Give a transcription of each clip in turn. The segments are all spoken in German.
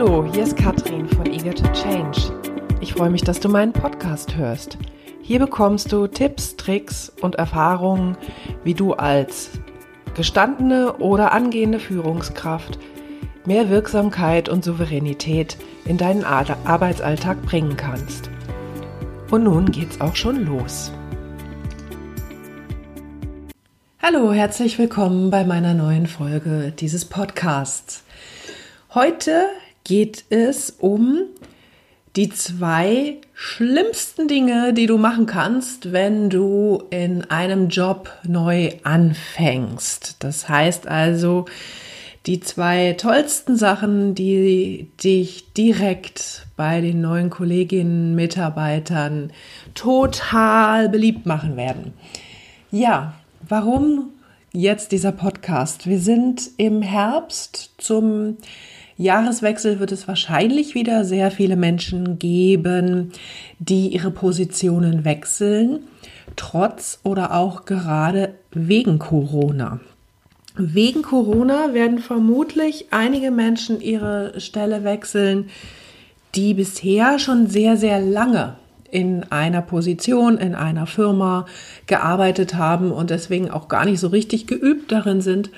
Hallo, hier ist Katrin von Eager to Change. Ich freue mich, dass du meinen Podcast hörst. Hier bekommst du Tipps, Tricks und Erfahrungen, wie du als gestandene oder angehende Führungskraft mehr Wirksamkeit und Souveränität in deinen Arbeitsalltag bringen kannst. Und nun geht's auch schon los. Hallo, herzlich willkommen bei meiner neuen Folge dieses Podcasts. Heute geht es um die zwei schlimmsten Dinge, die du machen kannst, wenn du in einem Job neu anfängst. Das heißt also, die zwei tollsten Sachen, die dich direkt bei den neuen Kolleginnen, Mitarbeitern total beliebt machen werden. Ja, warum jetzt dieser Podcast? Wir sind im Herbst zum Jahreswechsel wird es wahrscheinlich wieder sehr viele Menschen geben, die ihre Positionen wechseln, trotz oder auch gerade wegen Corona. Wegen Corona werden vermutlich einige Menschen ihre Stelle wechseln, die bisher schon sehr, sehr lange in einer Position, in einer Firma gearbeitet haben und deswegen auch gar nicht so richtig geübt darin sind,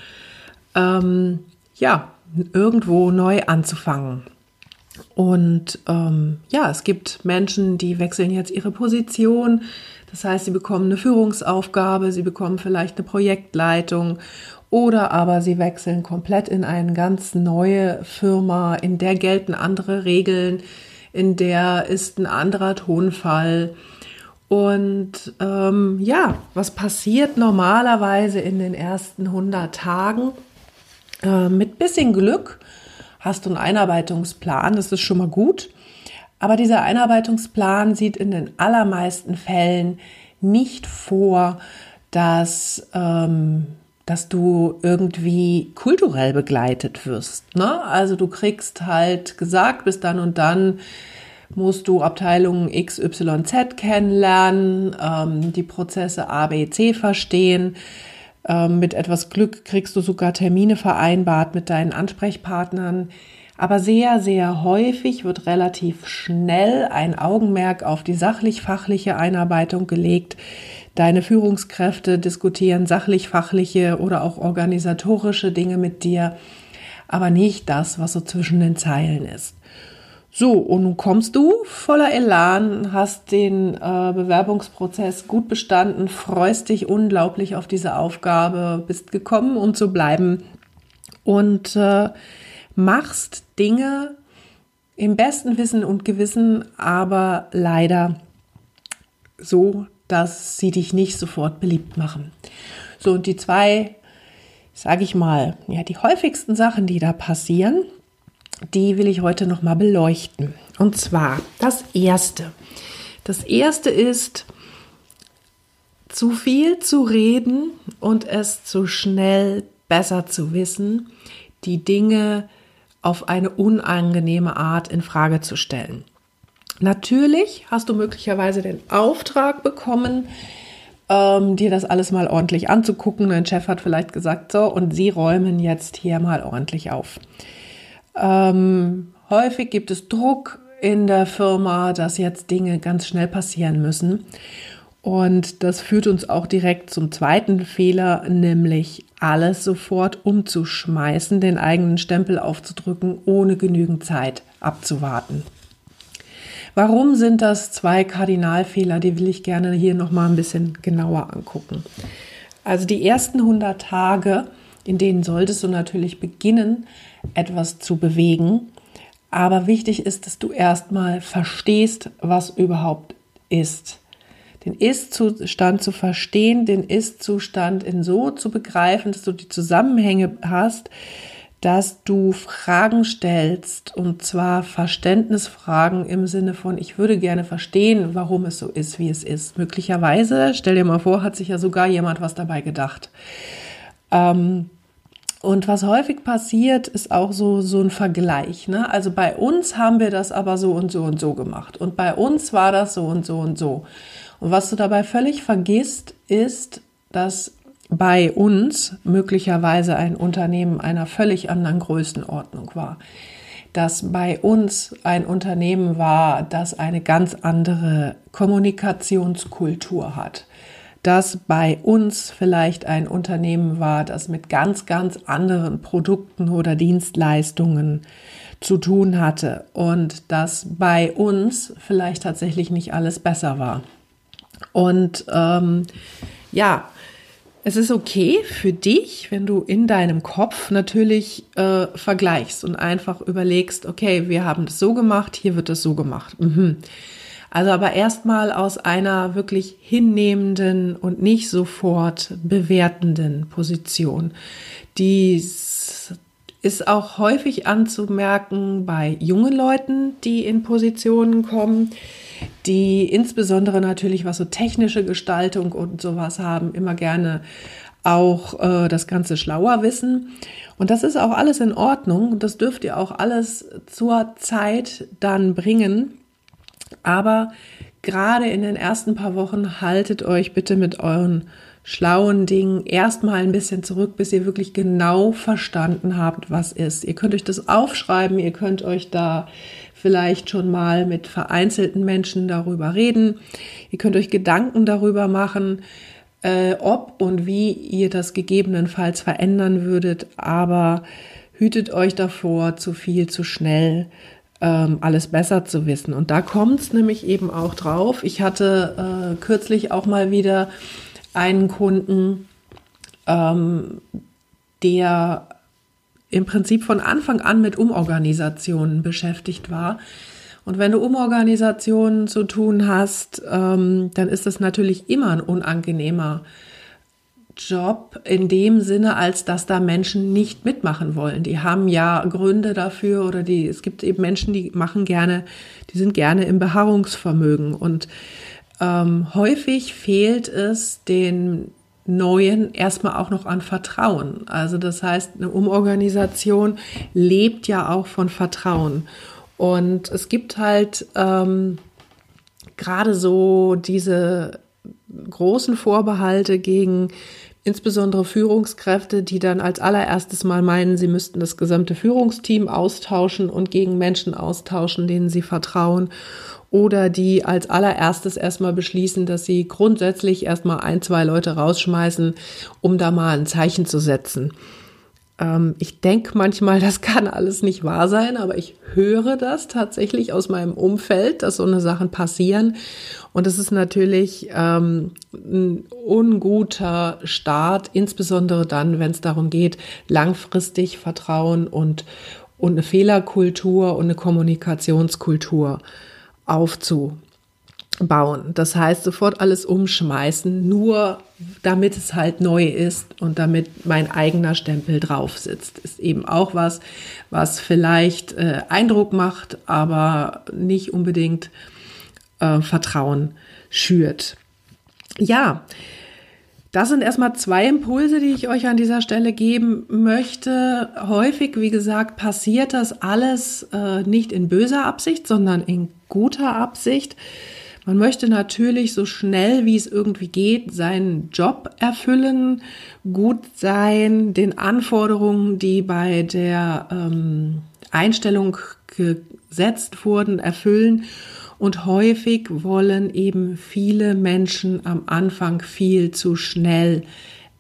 ähm, ja, irgendwo neu anzufangen. Und ähm, ja, es gibt Menschen, die wechseln jetzt ihre Position. Das heißt, sie bekommen eine Führungsaufgabe, sie bekommen vielleicht eine Projektleitung oder aber sie wechseln komplett in eine ganz neue Firma, in der gelten andere Regeln, in der ist ein anderer Tonfall. Und ähm, ja, was passiert normalerweise in den ersten 100 Tagen? Äh, mit bisschen Glück hast du einen Einarbeitungsplan, das ist schon mal gut. Aber dieser Einarbeitungsplan sieht in den allermeisten Fällen nicht vor, dass, ähm, dass du irgendwie kulturell begleitet wirst. Ne? Also du kriegst halt gesagt, bis dann und dann musst du Abteilungen XYZ kennenlernen, ähm, die Prozesse A, B, C verstehen. Ähm, mit etwas Glück kriegst du sogar Termine vereinbart mit deinen Ansprechpartnern. Aber sehr, sehr häufig wird relativ schnell ein Augenmerk auf die sachlich-fachliche Einarbeitung gelegt. Deine Führungskräfte diskutieren sachlich-fachliche oder auch organisatorische Dinge mit dir, aber nicht das, was so zwischen den Zeilen ist. So, und nun kommst du voller Elan, hast den äh, Bewerbungsprozess gut bestanden, freust dich unglaublich auf diese Aufgabe, bist gekommen, um zu bleiben und äh, machst Dinge im besten Wissen und Gewissen, aber leider so, dass sie dich nicht sofort beliebt machen. So, und die zwei, sage ich mal, ja, die häufigsten Sachen, die da passieren, die will ich heute noch mal beleuchten. Und zwar das erste. Das erste ist zu viel zu reden und es zu schnell besser zu wissen, die Dinge auf eine unangenehme Art in Frage zu stellen. Natürlich hast du möglicherweise den Auftrag bekommen, ähm, dir das alles mal ordentlich anzugucken. Dein Chef hat vielleicht gesagt, so, und Sie räumen jetzt hier mal ordentlich auf. Ähm, häufig gibt es Druck in der Firma, dass jetzt Dinge ganz schnell passieren müssen. Und das führt uns auch direkt zum zweiten Fehler, nämlich alles sofort umzuschmeißen, den eigenen Stempel aufzudrücken, ohne genügend Zeit abzuwarten. Warum sind das zwei Kardinalfehler? Die will ich gerne hier noch mal ein bisschen genauer angucken. Also die ersten 100 Tage, in denen solltest du natürlich beginnen, etwas zu bewegen. Aber wichtig ist, dass du erstmal verstehst, was überhaupt ist. Den Ist-Zustand zu verstehen, den Ist-Zustand in so zu begreifen, dass du die Zusammenhänge hast, dass du Fragen stellst und zwar Verständnisfragen im Sinne von, ich würde gerne verstehen, warum es so ist, wie es ist. Möglicherweise, stell dir mal vor, hat sich ja sogar jemand was dabei gedacht. Ähm, und was häufig passiert, ist auch so, so ein Vergleich. Ne? Also bei uns haben wir das aber so und so und so gemacht. Und bei uns war das so und so und so. Und was du dabei völlig vergisst, ist, dass bei uns möglicherweise ein Unternehmen einer völlig anderen Größenordnung war. dass bei uns ein Unternehmen war, das eine ganz andere Kommunikationskultur hat. Dass bei uns vielleicht ein Unternehmen war, das mit ganz, ganz anderen Produkten oder Dienstleistungen zu tun hatte und dass bei uns vielleicht tatsächlich nicht alles besser war. Und ähm, ja, es ist okay für dich, wenn du in deinem Kopf natürlich äh, vergleichst und einfach überlegst, okay, wir haben das so gemacht, hier wird es so gemacht. Mhm. Also aber erstmal aus einer wirklich hinnehmenden und nicht sofort bewertenden Position. Dies ist auch häufig anzumerken bei jungen Leuten, die in Positionen kommen, die insbesondere natürlich, was so technische Gestaltung und sowas haben, immer gerne auch äh, das Ganze schlauer wissen. Und das ist auch alles in Ordnung und das dürft ihr auch alles zur Zeit dann bringen. Aber gerade in den ersten paar Wochen haltet euch bitte mit euren schlauen Dingen erstmal ein bisschen zurück, bis ihr wirklich genau verstanden habt, was ist. Ihr könnt euch das aufschreiben, ihr könnt euch da vielleicht schon mal mit vereinzelten Menschen darüber reden. Ihr könnt euch Gedanken darüber machen, äh, ob und wie ihr das gegebenenfalls verändern würdet, aber hütet euch davor, zu viel, zu schnell ähm, alles besser zu wissen. Und da kommt es nämlich eben auch drauf. Ich hatte äh, kürzlich auch mal wieder einen Kunden, ähm, der im Prinzip von Anfang an mit Umorganisationen beschäftigt war. Und wenn du Umorganisationen zu tun hast, ähm, dann ist das natürlich immer ein unangenehmer Job in dem Sinne, als dass da Menschen nicht mitmachen wollen. Die haben ja Gründe dafür oder die, es gibt eben Menschen, die machen gerne, die sind gerne im Beharrungsvermögen und ähm, häufig fehlt es den Neuen erstmal auch noch an Vertrauen. Also das heißt, eine Umorganisation lebt ja auch von Vertrauen. Und es gibt halt ähm, gerade so diese großen Vorbehalte gegen insbesondere Führungskräfte, die dann als allererstes mal meinen, sie müssten das gesamte Führungsteam austauschen und gegen Menschen austauschen, denen sie vertrauen oder die als allererstes erstmal beschließen, dass sie grundsätzlich erstmal ein, zwei Leute rausschmeißen, um da mal ein Zeichen zu setzen. Ähm, ich denke manchmal, das kann alles nicht wahr sein, aber ich höre das tatsächlich aus meinem Umfeld, dass so eine Sachen passieren. Und es ist natürlich ähm, ein unguter Start, insbesondere dann, wenn es darum geht, langfristig Vertrauen und, und eine Fehlerkultur und eine Kommunikationskultur aufzubauen. Das heißt, sofort alles umschmeißen, nur damit es halt neu ist und damit mein eigener Stempel drauf sitzt. Ist eben auch was, was vielleicht äh, Eindruck macht, aber nicht unbedingt äh, Vertrauen schürt. Ja, das sind erstmal zwei Impulse, die ich euch an dieser Stelle geben möchte. Häufig, wie gesagt, passiert das alles äh, nicht in böser Absicht, sondern in guter Absicht. Man möchte natürlich so schnell wie es irgendwie geht seinen Job erfüllen, gut sein, den Anforderungen, die bei der ähm, Einstellung gesetzt wurden, erfüllen und häufig wollen eben viele Menschen am Anfang viel zu schnell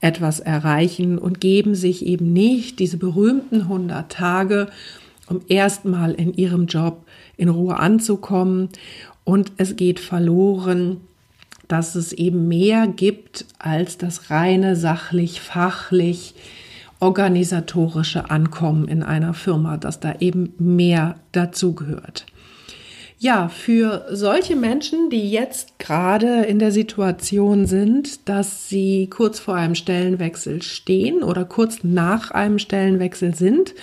etwas erreichen und geben sich eben nicht diese berühmten 100 Tage, um erstmal in ihrem Job in Ruhe anzukommen. Und es geht verloren, dass es eben mehr gibt als das reine sachlich, fachlich, organisatorische Ankommen in einer Firma, dass da eben mehr dazugehört. Ja, für solche Menschen, die jetzt gerade in der Situation sind, dass sie kurz vor einem Stellenwechsel stehen oder kurz nach einem Stellenwechsel sind,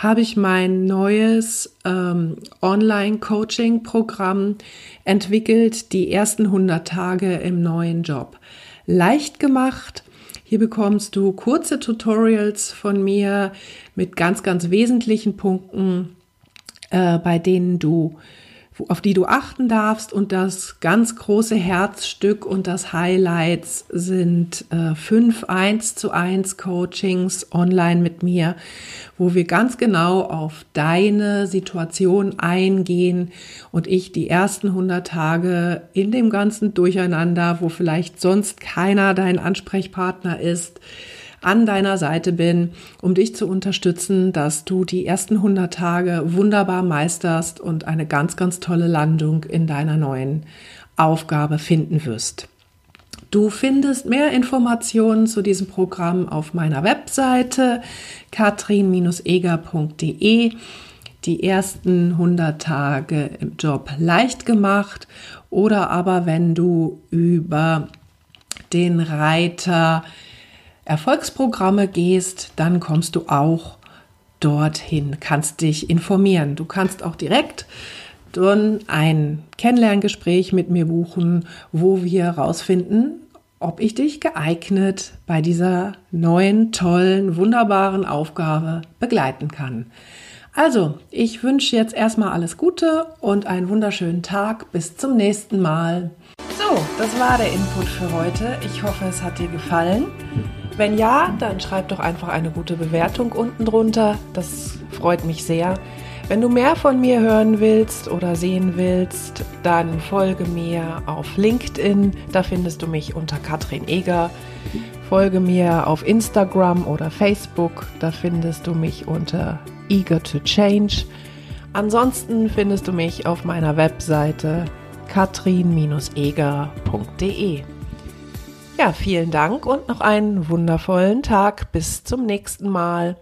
habe ich mein neues ähm, Online-Coaching-Programm entwickelt, die ersten 100 Tage im neuen Job. Leicht gemacht. Hier bekommst du kurze Tutorials von mir mit ganz, ganz wesentlichen Punkten, äh, bei denen du auf die du achten darfst. Und das ganz große Herzstück und das Highlights sind äh, fünf 1 zu 1 Coachings online mit mir, wo wir ganz genau auf deine Situation eingehen und ich die ersten 100 Tage in dem ganzen Durcheinander, wo vielleicht sonst keiner dein Ansprechpartner ist, an deiner Seite bin, um dich zu unterstützen, dass du die ersten 100 Tage wunderbar meisterst und eine ganz, ganz tolle Landung in deiner neuen Aufgabe finden wirst. Du findest mehr Informationen zu diesem Programm auf meiner Webseite katrin-eger.de. Die ersten 100 Tage im Job leicht gemacht oder aber wenn du über den Reiter Erfolgsprogramme gehst, dann kommst du auch dorthin, kannst dich informieren. Du kannst auch direkt dann ein Kennenlerngespräch mit mir buchen, wo wir herausfinden, ob ich dich geeignet bei dieser neuen, tollen, wunderbaren Aufgabe begleiten kann. Also, ich wünsche jetzt erstmal alles Gute und einen wunderschönen Tag. Bis zum nächsten Mal. So, das war der Input für heute. Ich hoffe, es hat dir gefallen. Wenn ja, dann schreib doch einfach eine gute Bewertung unten drunter. Das freut mich sehr. Wenn du mehr von mir hören willst oder sehen willst, dann folge mir auf LinkedIn. Da findest du mich unter Katrin Eger. Folge mir auf Instagram oder Facebook. Da findest du mich unter Eager to Change. Ansonsten findest du mich auf meiner Webseite katrin-eger.de. Ja, vielen Dank und noch einen wundervollen Tag. Bis zum nächsten Mal.